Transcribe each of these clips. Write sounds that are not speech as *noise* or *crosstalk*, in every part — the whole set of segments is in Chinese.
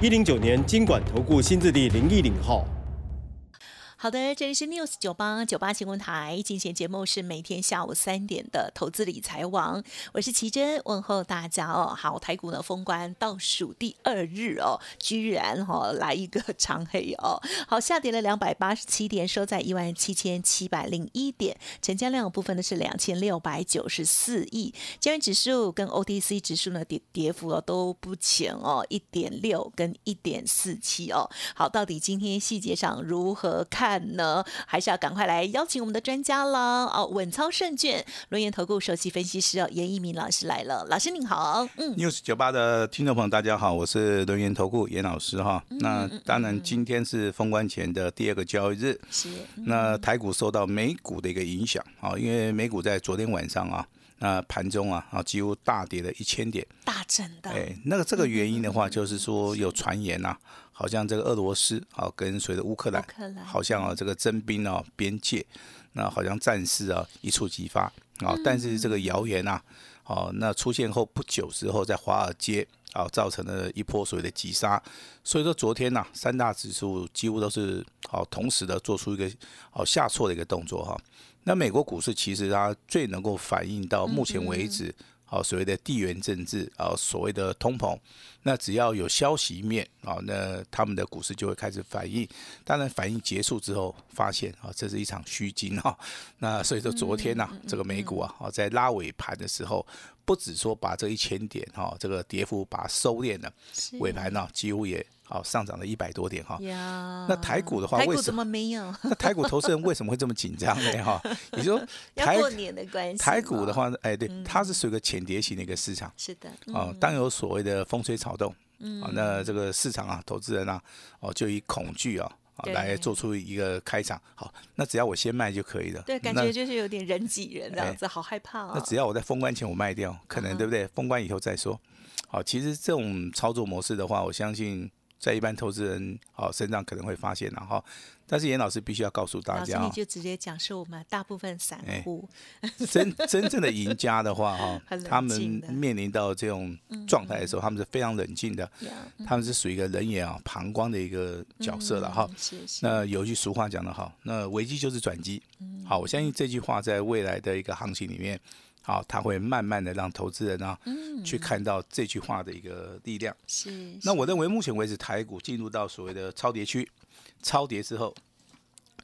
一零九年经管投顾新字第零一零号。好的，这里是 News 九八九八新闻台，进行节目是每天下午三点的投资理财网，我是奇珍，问候大家哦。好，台股呢封关倒数第二日哦，居然哈来一个 *laughs* 长黑哦，好下跌了两百八十七点，收在一万七千七百零一点，成交量部分呢是两千六百九十四亿，交易指数跟 OTC 指数呢跌跌幅哦都不浅哦，一点六跟一点四七哦。好，到底今天细节上如何看？看呢，还是要赶快来邀请我们的专家啦哦！稳操胜券，轮研投顾首席分析师哦，严一鸣老师来了，老师您好，嗯，news 九八的听众朋友大家好，我是轮研投顾严老师哈。那当然今天是封关前的第二个交易日，是那台股受到美股的一个影响啊，因为美股在昨天晚上啊，那盘中啊啊几乎大跌了一千点，大震的，哎，那个这个原因的话，就是说有传言呐。好像这个俄罗斯啊，跟随着乌克兰，好像啊这个征兵啊边界，那好像战事啊一触即发啊。但是这个谣言啊，哦那出现后不久之后，在华尔街啊造成了一波所谓的急杀。所以说昨天呐，三大指数几乎都是好同时的做出一个好下挫的一个动作哈。那美国股市其实它最能够反映到目前为止。好，所谓的地缘政治啊，所谓的通膨，那只要有消息面啊，那他们的股市就会开始反应。当然，反应结束之后，发现啊，这是一场虚惊哈。那所以说，昨天呐，这个美股啊，啊，在拉尾盘的时候，不止说把这一千点哈，这个跌幅把它收敛了，尾盘呢，几乎也。好，上涨了一百多点哈。那台股的话，为什么没有？那台股投资人为什么会这么紧张呢？哈，*laughs* 你说台过年的关系。台股的话，哎，对，它是属于一个浅碟型的一个市场。是的。哦，当有所谓的风吹草动，啊，那这个市场啊，投资人啊，哦，就以恐惧啊，来做出一个开场。好，那只要我先卖就可以了。对，感觉就是有点人挤人这样子，好害怕啊。那只要我在封关前我卖掉，可能对不对？封关以后再说。好，其实这种操作模式的话，我相信。在一般投资人哦身上可能会发现了哈，但是严老师必须要告诉大家，你就直接讲是我们大部分散户。*laughs* 真真正的赢家的话哈，*laughs* 他们面临到这种状态的时候，他们是非常冷静的，他们是属于一个人眼啊旁观的一个角色了哈。那有一句俗话讲得好，那危机就是转机。好，我相信这句话在未来的一个行情里面。好，他会慢慢的让投资人啊，去看到这句话的一个力量。是。那我认为目前为止台股进入到所谓的超跌区，超跌之后，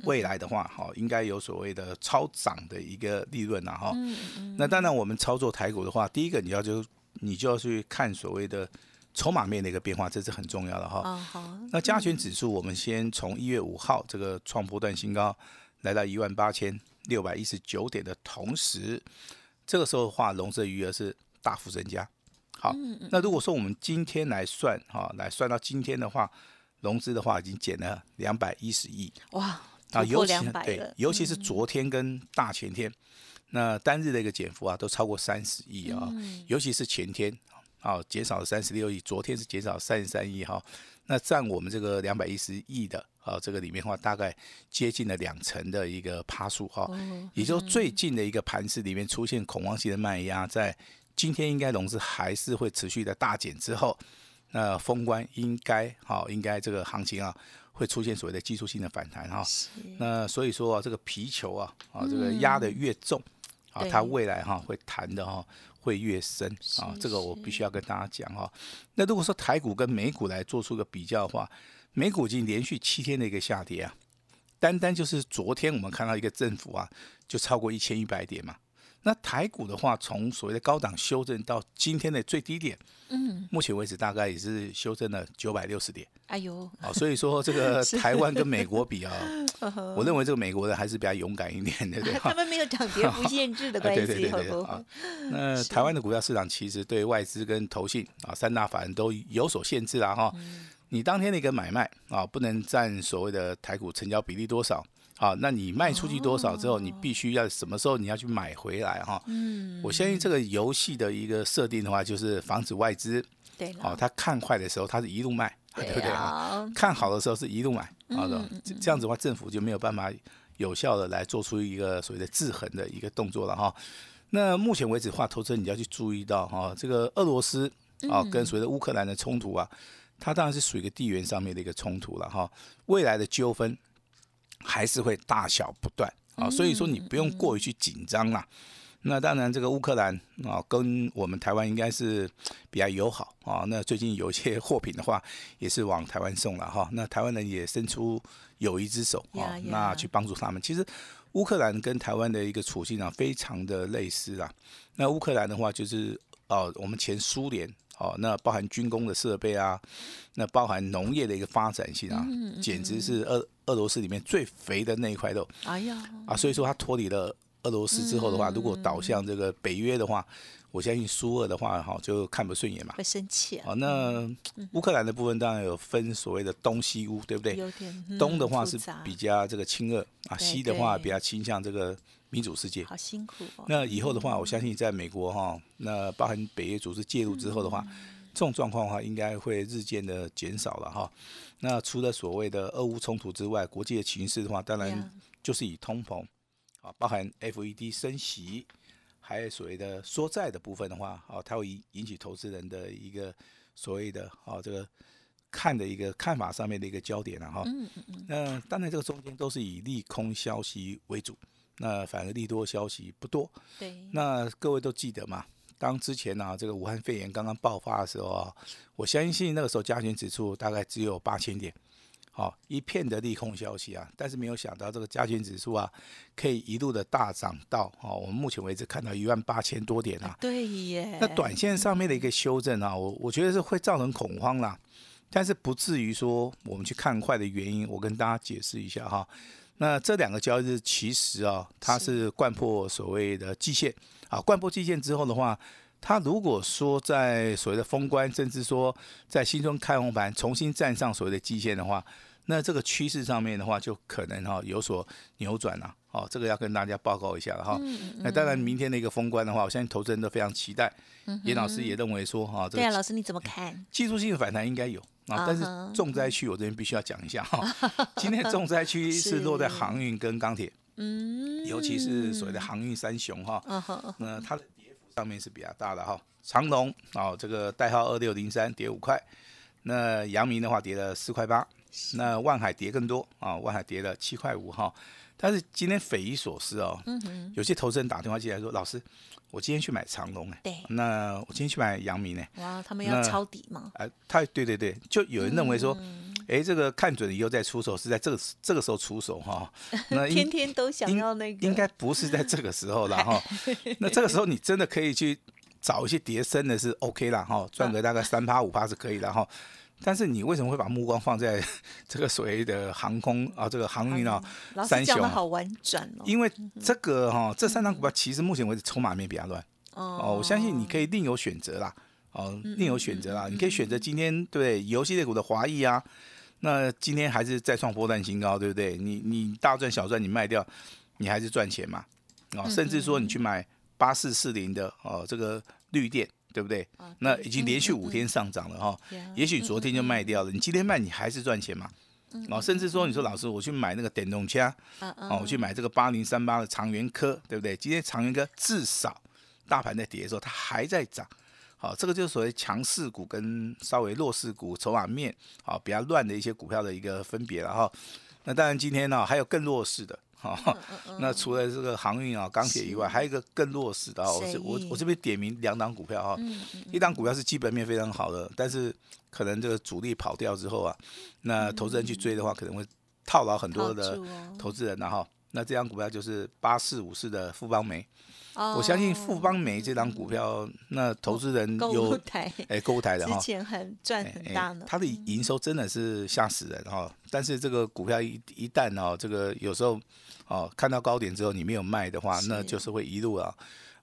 未来的话，哈，应该有所谓的超涨的一个利润呐，哈。嗯嗯。那当然，我们操作台股的话，第一个你要就你就要去看所谓的筹码面的一个变化，这是很重要的哈。哦好。那加权指数，我们先从一月五号这个创波段新高，来到一万八千六百一十九点的同时。这个时候的话，融资余额是大幅增加。好，那如果说我们今天来算哈，来算到今天的话，融资的话已经减了两百一十亿。哇，啊，尤其对，尤其是昨天跟大前天，那单日的一个减幅啊，都超过三十亿啊。尤其是前天啊，减少了三十六亿，昨天是减少三十三亿哈。那占我们这个两百一十亿的啊，这个里面的话，大概接近了两成的一个趴数哈。也就最近的一个盘势里面出现恐慌性的卖压，在今天应该融资还是会持续的大减之后，那封关应该好，应该这个行情啊会出现所谓的技术性的反弹哈。那所以说啊，这个皮球啊啊，这个压的越重啊，它未来哈会弹的哈。会越深啊，这个我必须要跟大家讲哈。那如果说台股跟美股来做出个比较的话，美股已经连续七天的一个下跌啊，单单就是昨天我们看到一个振幅啊，就超过一千一百点嘛。那台股的话，从所谓的高档修正到今天的最低点，嗯，目前为止大概也是修正了九百六十点。哎呦，啊，所以说这个 *laughs* 台湾跟美国比啊，*laughs* 我认为这个美国人还是比较勇敢一点的，对吧？*laughs* 他们没有涨跌幅限制的关系，对对对对啊。那台湾的股票市场其实对外资跟投信啊三大法人都有所限制啊哈。你当天的一个买卖啊，不能占所谓的台股成交比例多少。好，那你卖出去多少之后，你必须要什么时候你要去买回来哈？嗯，我相信这个游戏的一个设定的话，就是防止外资，对，哦，他看坏的时候，他是一路卖，对不对啊？看好的时候是一路买，好的，这样子的话，政府就没有办法有效的来做出一个所谓的制衡的一个动作了哈。那目前为止的话，投资人你要去注意到哈，这个俄罗斯啊跟所谓的乌克兰的冲突啊，它当然是属于一个地缘上面的一个冲突了哈，未来的纠纷。还是会大小不断啊，所以说你不用过于去紧张啦。那当然，这个乌克兰啊，跟我们台湾应该是比较友好啊。那最近有一些货品的话，也是往台湾送了哈。那台湾人也伸出友谊之手啊，那去帮助他们。其实乌克兰跟台湾的一个处境啊，非常的类似啊。那乌克兰的话，就是哦，我们前苏联。哦，那包含军工的设备啊，那包含农业的一个发展性啊，简直是俄俄罗斯里面最肥的那一块肉。哎呀，啊，所以说它脱离了俄罗斯之后的话，如果倒向这个北约的话，我相信苏俄的话哈就看不顺眼嘛，会生气。哦，那乌克兰的部分当然有分所谓的东西乌，对不对？有点东的话是比较这个亲俄啊，西的话比较倾向这个。民主世界好辛苦哦。那以后的话，我相信在美国哈，那包含北约组织介入之后的话，这种状况的话，应该会日渐的减少了哈。那除了所谓的俄乌冲突之外，国际的形势的话，当然就是以通膨啊，包含 FED 升息，还有所谓的缩债的部分的话，啊，它会引引起投资人的一个所谓的啊这个看的一个看法上面的一个焦点了哈。嗯嗯嗯。那当然，这个中间都是以利空消息为主。那反而利多消息不多。对。那各位都记得吗？当之前呢，这个武汉肺炎刚刚爆发的时候啊，我相信那个时候加权指数大概只有八千点，好一片的利空消息啊。但是没有想到这个加权指数啊，可以一路的大涨到哦，我们目前为止看到一万八千多点啊。对耶。那短线上面的一个修正啊，我我觉得是会造成恐慌啦，但是不至于说我们去看坏的原因，我跟大家解释一下哈。那这两个交易日其实啊，它是贯破所谓的季线啊，贯破季线之后的话，它如果说在所谓的封关，甚至说在新春开红盘重新站上所谓的季线的话，那这个趋势上面的话，就可能哈有所扭转了。哦，这个要跟大家报告一下了哈。那当然，明天的一个封关的话，我相信投资人都非常期待。严老师也认为说哈，对啊，老师你怎么看？技术性的反弹应该有。啊，但是重灾区我这边必须要讲一下哈。*laughs* 今天重灾区 *laughs* 是落在航运跟钢铁，嗯，尤其是所谓的航运三雄哈。那它的跌幅上面是比较大的哈。长龙啊，这个代号二六零三跌五块，那阳明的话跌了四块八，那万海跌更多啊，万海跌了七块五哈。但是今天匪夷所思哦，有些投资人打电话进来说，老师。我今天去买长隆哎，对，那我今天去买阳明哎，哇，他们要抄底吗？哎，他对对对，就有人认为说，哎，这个看准以后再出手是在这个这个时候出手哈，*laughs* 那天天都想要那个，应该不是在这个时候了哈，*laughs* 那这个时候你真的可以去找一些叠升的是 OK 了哈，赚个大概三趴五趴是可以的哈。但是你为什么会把目光放在 *laughs* 这个所谓的航空啊，这个航运啊，三雄？好婉转哦。因为这个哈，这三张股票其实目前为止筹码面比较乱哦。我相信你可以另有选择啦，哦，另有选择啦。你可以选择今天对游戏类股的华谊啊，那今天还是再创波段新高，对不对？你你大赚小赚，你卖掉，你还是赚钱嘛？哦，甚至说你去买八四四零的哦，这个绿电。对不对？那已经连续五天上涨了哈，也许昨天就卖掉了，你今天卖你还是赚钱嘛？哦，甚至说你说老师，我去买那个电动车，哦，我去买这个八零三八的长源科，对不对？今天长源科至少大盘在跌的时候，它还在涨，好，这个就是所谓强势股跟稍微弱势股筹码面好比较乱的一些股票的一个分别了哈。那当然今天呢还有更弱势的。哦，那除了这个航运啊、钢铁以外，还有一个更弱势的啊。我我我这边点名两档股票哈，一档股票是基本面非常好的，但是可能这个主力跑掉之后啊，那投资人去追的话，可能会套牢很多的投资人然后那这张股票就是八四五四的富邦煤。我相信富邦煤这张股票，那投资人有哎购物台的哈，之前很赚很大呢。它的营收真的是吓死人哈，但是这个股票一一旦哦，这个有时候哦看到高点之后你没有卖的话，那就是会一路啊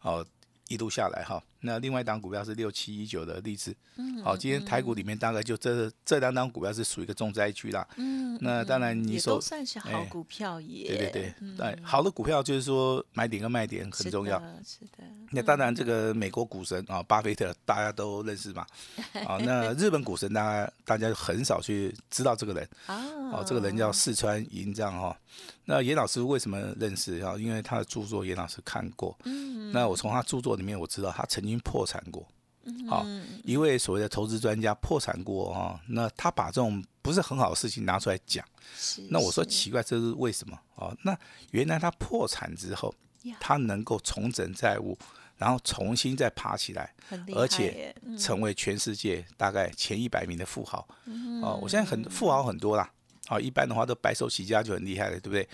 哦。一路下来哈，那另外一档股票是六七一九的例子，好，今天台股里面大概就这这两档股票是属于一个重灾区啦。嗯，那当然你说算是好股票耶。对对对，对，好的股票就是说买点跟卖点很重要。是的。那当然这个美国股神啊，巴菲特大家都认识嘛。*laughs* 啊，那日本股神大家大家很少去知道这个人。*laughs* 哦。这个人叫四川银藏哈。那严老师为什么认识啊？因为他的著作严老师看过。嗯。那我从他著作里面我知道他曾经破产过。嗯。好，一位所谓的投资专家破产过哈。那他把这种不是很好的事情拿出来讲。是。那我说奇怪，这是为什么？哦，那原来他破产之后，他能够重整债务，然后重新再爬起来，而且成为全世界大概前一百名的富豪。嗯。哦，我现在很富豪很多啦。啊，一般的话都白手起家就很厉害了，对不对？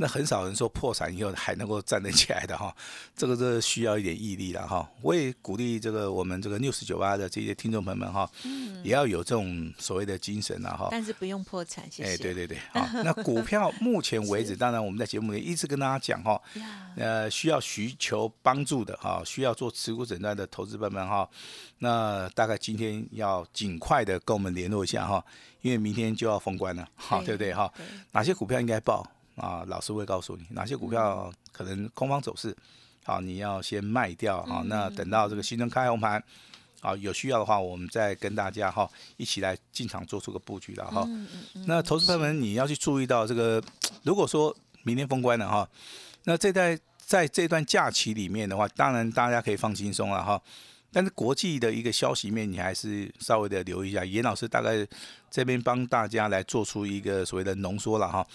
那很少人说破产以后还能够站得起来的哈，这个是需要一点毅力的哈。我也鼓励这个我们这个六十九八的这些听众朋友们哈，也要有这种所谓的精神了哈。但是不用破产，谢谢。哎，对对对，*laughs* 好。那股票目前为止，当然我们在节目里一直跟大家讲哈，呃，需要寻求帮助的哈，需要做持股诊断的投资朋友们哈，那大概今天要尽快的跟我们联络一下哈，因为明天就要封关了，好，对不对哈？哪些股票应该报？啊，老师会告诉你哪些股票可能空方走势，好，你要先卖掉哈。那等到这个新春开红盘，好，有需要的话，我们再跟大家哈一起来进场做出个布局了哈。那投资朋友们，你要去注意到这个，如果说明天封关了哈，那这在在这段假期里面的话，当然大家可以放轻松了哈。但是国际的一个消息面，你还是稍微的留意一下。严老师大概这边帮大家来做出一个所谓的浓缩了哈。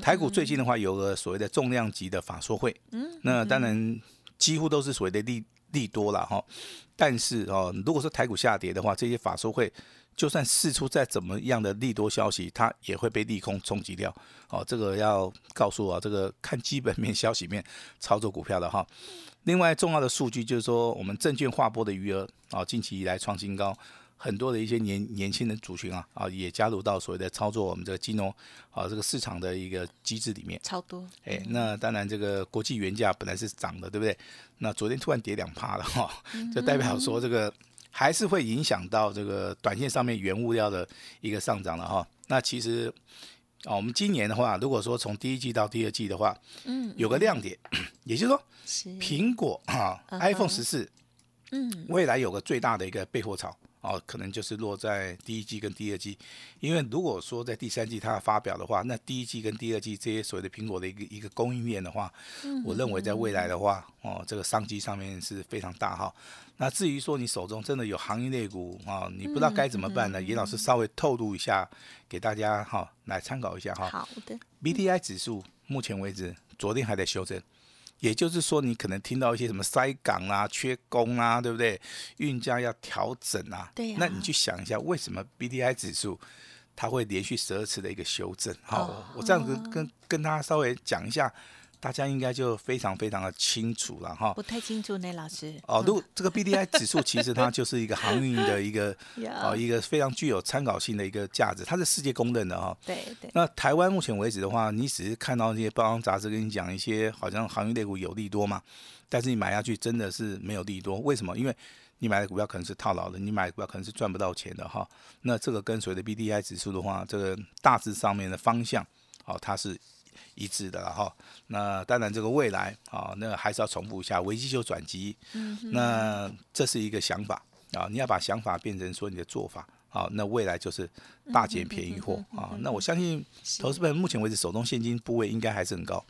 台股最近的话，有个所谓的重量级的法说会，嗯，那当然几乎都是所谓的利利多了哈。但是哦，如果说台股下跌的话，这些法说会就算释出再怎么样的利多消息，它也会被利空冲击掉。哦，这个要告诉我，这个看基本面消息面操作股票的哈。另外重要的数据就是说，我们证券划拨的余额啊，近期以来创新高，很多的一些年年轻人族群啊啊，也加入到所谓的操作我们这个金融啊这个市场的一个机制里面。超多。哎，那当然这个国际原价本来是涨的，对不对？那昨天突然跌两趴了哈，就代表说这个还是会影响到这个短线上面原物料的一个上涨了哈。那其实。啊，我们今年的话，如果说从第一季到第二季的话，嗯，有个亮点，*clears throat* 也就是说，苹果啊，iPhone 十四，嗯，未来有个最大的一个备货潮。哦，可能就是落在第一季跟第二季，因为如果说在第三季它发表的话，那第一季跟第二季这些所谓的苹果的一个一个供应链的话，我认为在未来的话，哦，这个商机上面是非常大哈。那至于说你手中真的有行业类股啊，你不知道该怎么办呢？严老师稍微透露一下给大家哈，来参考一下哈。好的。B T I 指数目前为止昨天还在修正。也就是说，你可能听到一些什么塞港啊、缺工啊，对不对？运价要调整啊。对。那你去想一下，为什么 B D I 指数它会连续十二次的一个修正？好，我这样子跟跟大家稍微讲一下。大家应该就非常非常的清楚了哈，不太清楚呢，老师。哦，如这个 B D I 指数其实它就是一个航运的一个 *laughs* 哦一个非常具有参考性的一个价值，它是世界公认的哈。对对。那台湾目前为止的话，你只是看到那些报章杂志跟你讲一些好像航运类股有利多嘛，但是你买下去真的是没有利多，为什么？因为你买的股票可能是套牢的，你买的股票可能是赚不到钱的哈。那这个跟随的 B D I 指数的话，这个大致上面的方向，哦，它是。一致的了哈，那当然这个未来啊，那还是要重复一下，危机就转机。嗯，那这是一个想法啊，你要把想法变成说你的做法啊，那未来就是大捡便宜货啊。那我相信投资人目前为止手中现金部位应该还是很高，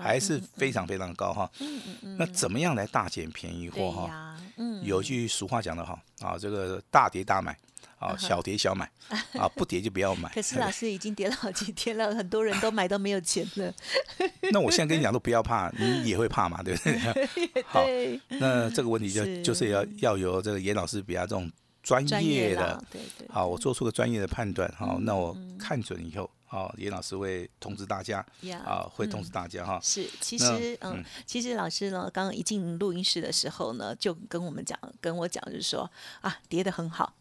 还是非常非常高哈。嗯嗯嗯。那怎么样来大捡便宜货哈？嗯，有句俗话讲的哈啊，这个大跌大买。啊，小跌小买，啊，不跌就不要买。*laughs* 可是老师已经跌了好几天了，很多人都买都没有钱了。*laughs* 那我现在跟你讲，都不要怕，你也会怕嘛，对不对？*laughs* 好，那这个问题就就是要要由这个严老师比较这种专业的，对对。好，我做出个专业的判断，好，那我看准以后，哦，严老师会通知大家，啊，会通知大家哈。是，其实嗯，其实老师呢，刚刚一进录音室的时候呢，就跟我们讲，跟我讲，就是说啊，跌的很好。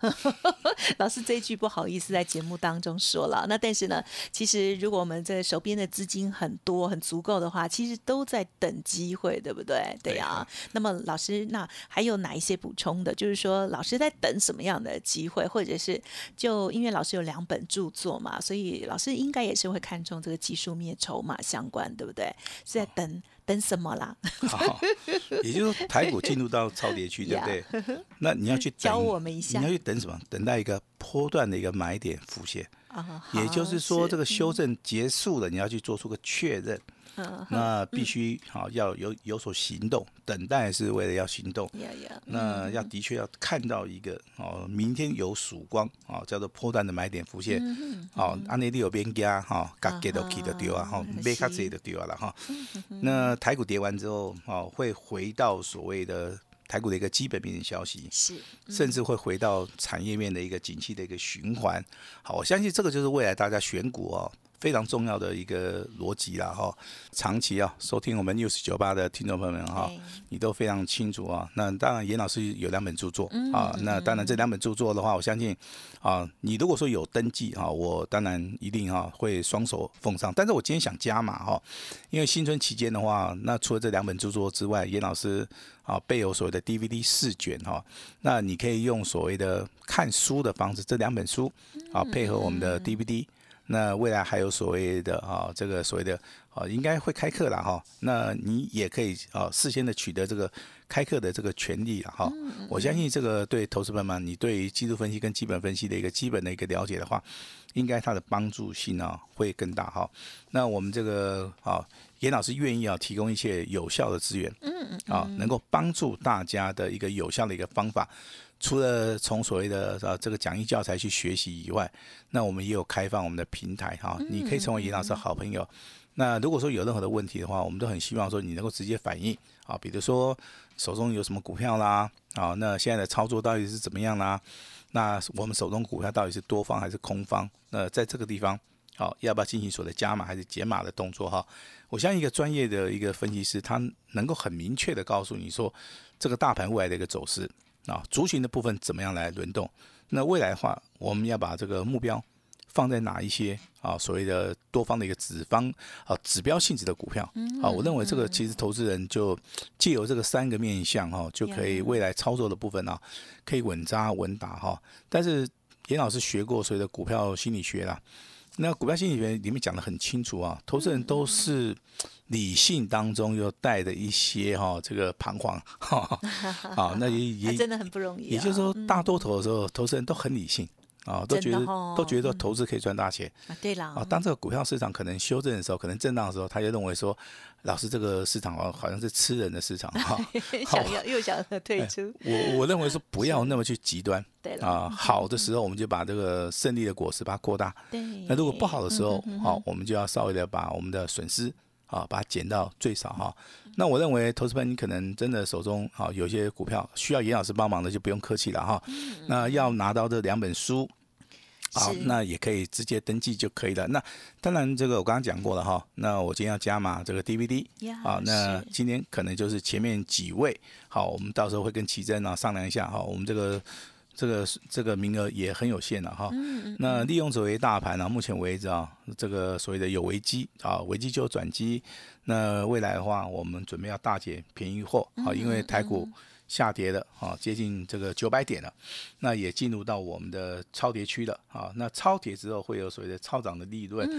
*laughs* 老师这一句不好意思在节目当中说了，那但是呢，其实如果我们在手边的资金很多、很足够的话，其实都在等机会，对不对？对呀。那么老师，那还有哪一些补充的？就是说，老师在等什么样的机会，或者是就因为老师有两本著作嘛，所以老师应该也是会看中这个技术面、筹码相关，对不对？是在等等什么啦？*laughs* 好，也就是说，台股进入到超跌区，对不对？*laughs* 那你要去教我们一下，你要去等什么？等待一个波段的一个买点浮现。也就是说，这个修正结束了，你要去做出个确认。那必须好要有有所行动，等待是为了要行动。那要的确要看到一个哦，明天有曙光哦，叫做破断的买点浮现。哦，安内利有边家哈，嘎给都给的丢啊哈，没卡子的丢了哈。那台股跌完之后哦，会回到所谓的台股的一个基本面的消息，是，甚至会回到产业面的一个景气的一个循环。好，我相信这个就是未来大家选股哦。非常重要的一个逻辑啦哈，长期啊收听我们 news 九八的听众朋友们哈，你都非常清楚啊。那当然，严老师有两本著作啊。那当然，这两本著作的话，我相信啊，你如果说有登记哈，我当然一定哈会双手奉上。但是我今天想加码哈，因为新春期间的话，那除了这两本著作之外，严老师啊备有所谓的 DVD 四卷哈，那你可以用所谓的看书的方式，这两本书啊配合我们的 DVD。那未来还有所谓的啊，这个所谓的啊，应该会开课了哈。那你也可以啊，事先的取得这个开课的这个权利了哈。我相信这个对投资朋友们，你对于技术分析跟基本分析的一个基本的一个了解的话，应该它的帮助性呢会更大哈。那我们这个啊，严老师愿意啊提供一些有效的资源，嗯嗯，啊，能够帮助大家的一个有效的一个方法。除了从所谓的啊这个讲义教材去学习以外，那我们也有开放我们的平台哈，你可以成为严老师的好朋友。那如果说有任何的问题的话，我们都很希望说你能够直接反映啊，比如说手中有什么股票啦，啊，那现在的操作到底是怎么样啦？那我们手中股票到底是多方还是空方？那在这个地方，好，要不要进行所谓的加码还是减码的动作哈？我相信一个专业的一个分析师，他能够很明确的告诉你说，这个大盘未来的一个走势。啊，族群的部分怎么样来轮动？那未来的话，我们要把这个目标放在哪一些啊？所谓的多方的一个指方啊，指标性质的股票啊，我认为这个其实投资人就借由这个三个面向哈，就可以未来操作的部分啊，可以稳扎稳打哈。但是严老师学过所谓的股票心理学啦。那股票心理学里面讲的很清楚啊，投资人都是理性当中又带着一些哈这个彷徨，哈，啊，那也 *laughs* 也真的很不容易。也就是说，大多头的时候，投资人都很理性。啊，都觉得都觉得投资可以赚大钱。啊，对了啊，当这个股票市场可能修正的时候，可能震荡的时候，他就认为说，老师这个市场哦，好像是吃人的市场哈，*laughs* 想要又想要退出。我我认为说不要那么去极端，对啊，好的时候我们就把这个胜利的果实把它扩大，对，那如果不好的时候，好，我们就要稍微的把我们的损失啊，把它减到最少哈。那我认为投资班你可能真的手中啊有些股票需要严老师帮忙的，就不用客气了哈。那要拿到这两本书。好，那也可以直接登记就可以了。那当然，这个我刚刚讲过了哈。那我今天要加码这个 DVD，好，那今天可能就是前面几位，好，我们到时候会跟奇珍啊商量一下哈。我们这个这个这个名额也很有限了哈。那利用所谓大盘呢，目前为止啊，这个所谓的有危机啊，危机就转机。那未来的话，我们准备要大减便宜货啊，因为台股。下跌了啊，接近这个九百点了，那也进入到我们的超跌区了啊。那超跌之后会有所谓的超涨的利润，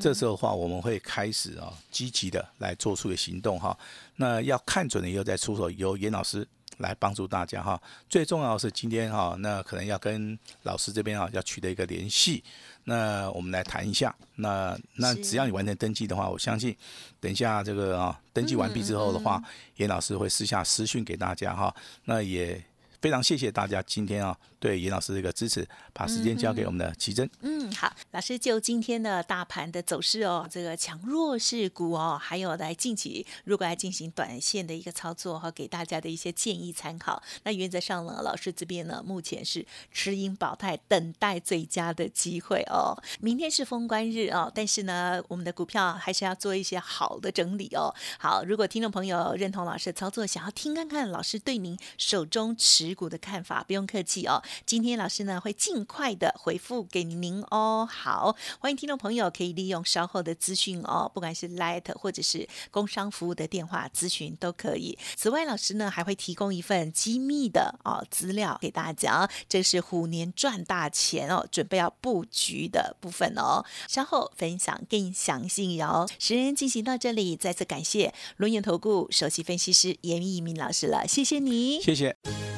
这时候的话我们会开始啊积极的来做出的行动哈。那要看准了以后再出手，由严老师来帮助大家哈。最重要的是今天哈，那可能要跟老师这边啊要取得一个联系。那我们来谈一下，那那只要你完成登记的话，我相信等一下这个啊登记完毕之后的话，严老师会私下私讯给大家哈。那也非常谢谢大家今天啊对严老师的一个支持，把时间交给我们的奇珍。嗯。好，老师就今天的大盘的走势哦，这个强弱势股哦，还有来近期如果来进行短线的一个操作哈，给大家的一些建议参考。那原则上呢，老师这边呢，目前是持盈保泰，等待最佳的机会哦。明天是封关日哦，但是呢，我们的股票还是要做一些好的整理哦。好，如果听众朋友认同老师的操作，想要听看看老师对您手中持股的看法，不用客气哦。今天老师呢会尽快的回复给您哦。好，欢迎听众朋友可以利用稍后的资讯哦，不管是 Light 或者是工商服务的电话咨询都可以。此外，老师呢还会提供一份机密的哦资料给大家，这是虎年赚大钱哦，准备要布局的部分哦。稍后分享更详细哦。时间进行到这里，再次感谢龙眼投顾首席分析师严一鸣老师了，谢谢你，谢谢。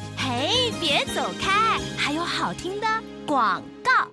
别走开，还有好听的广告。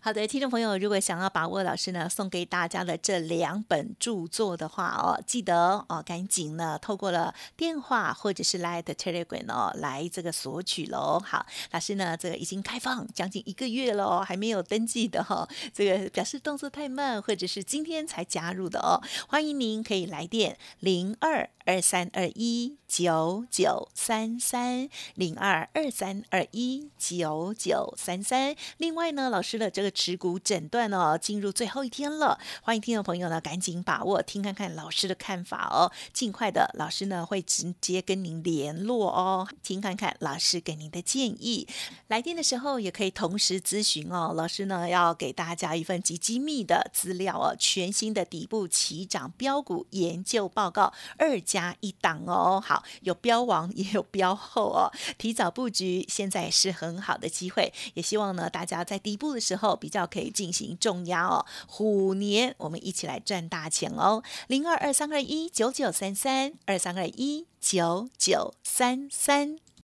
好的，听众朋友，如果想要把握老师呢送给大家的这两本著作的话哦，记得哦赶紧呢透过了电话或者是 Light Telegram 哦来这个索取喽。好，老师呢这个已经开放将近一个月了哦，还没有登记的哈，这个表示动作太慢，或者是今天才加入的哦，欢迎您可以来电零二二三二一九九三三零二二三二一九九三三。另外呢，老师的这个。持股诊断哦，进入最后一天了，欢迎听众朋友呢赶紧把握，听看看老师的看法哦。尽快的，老师呢会直接跟您联络哦，听看看老师给您的建议。来电的时候也可以同时咨询哦，老师呢要给大家一份极机密的资料哦，全新的底部起涨标股研究报告，二加一档哦。好，有标王 *laughs* 也有标后哦，提早布局现在是很好的机会，也希望呢大家在底部的时候。比较可以进行重压哦，虎年我们一起来赚大钱哦，零二二三二一九九三三二三二一九九三三。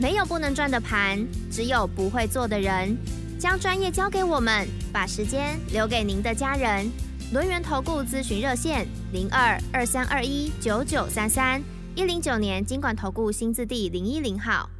没有不能赚的盘，只有不会做的人。将专业交给我们，把时间留给您的家人。轮源投顾咨询热线：零二二三二一九九三三一零九年经管投顾新字第零一零号。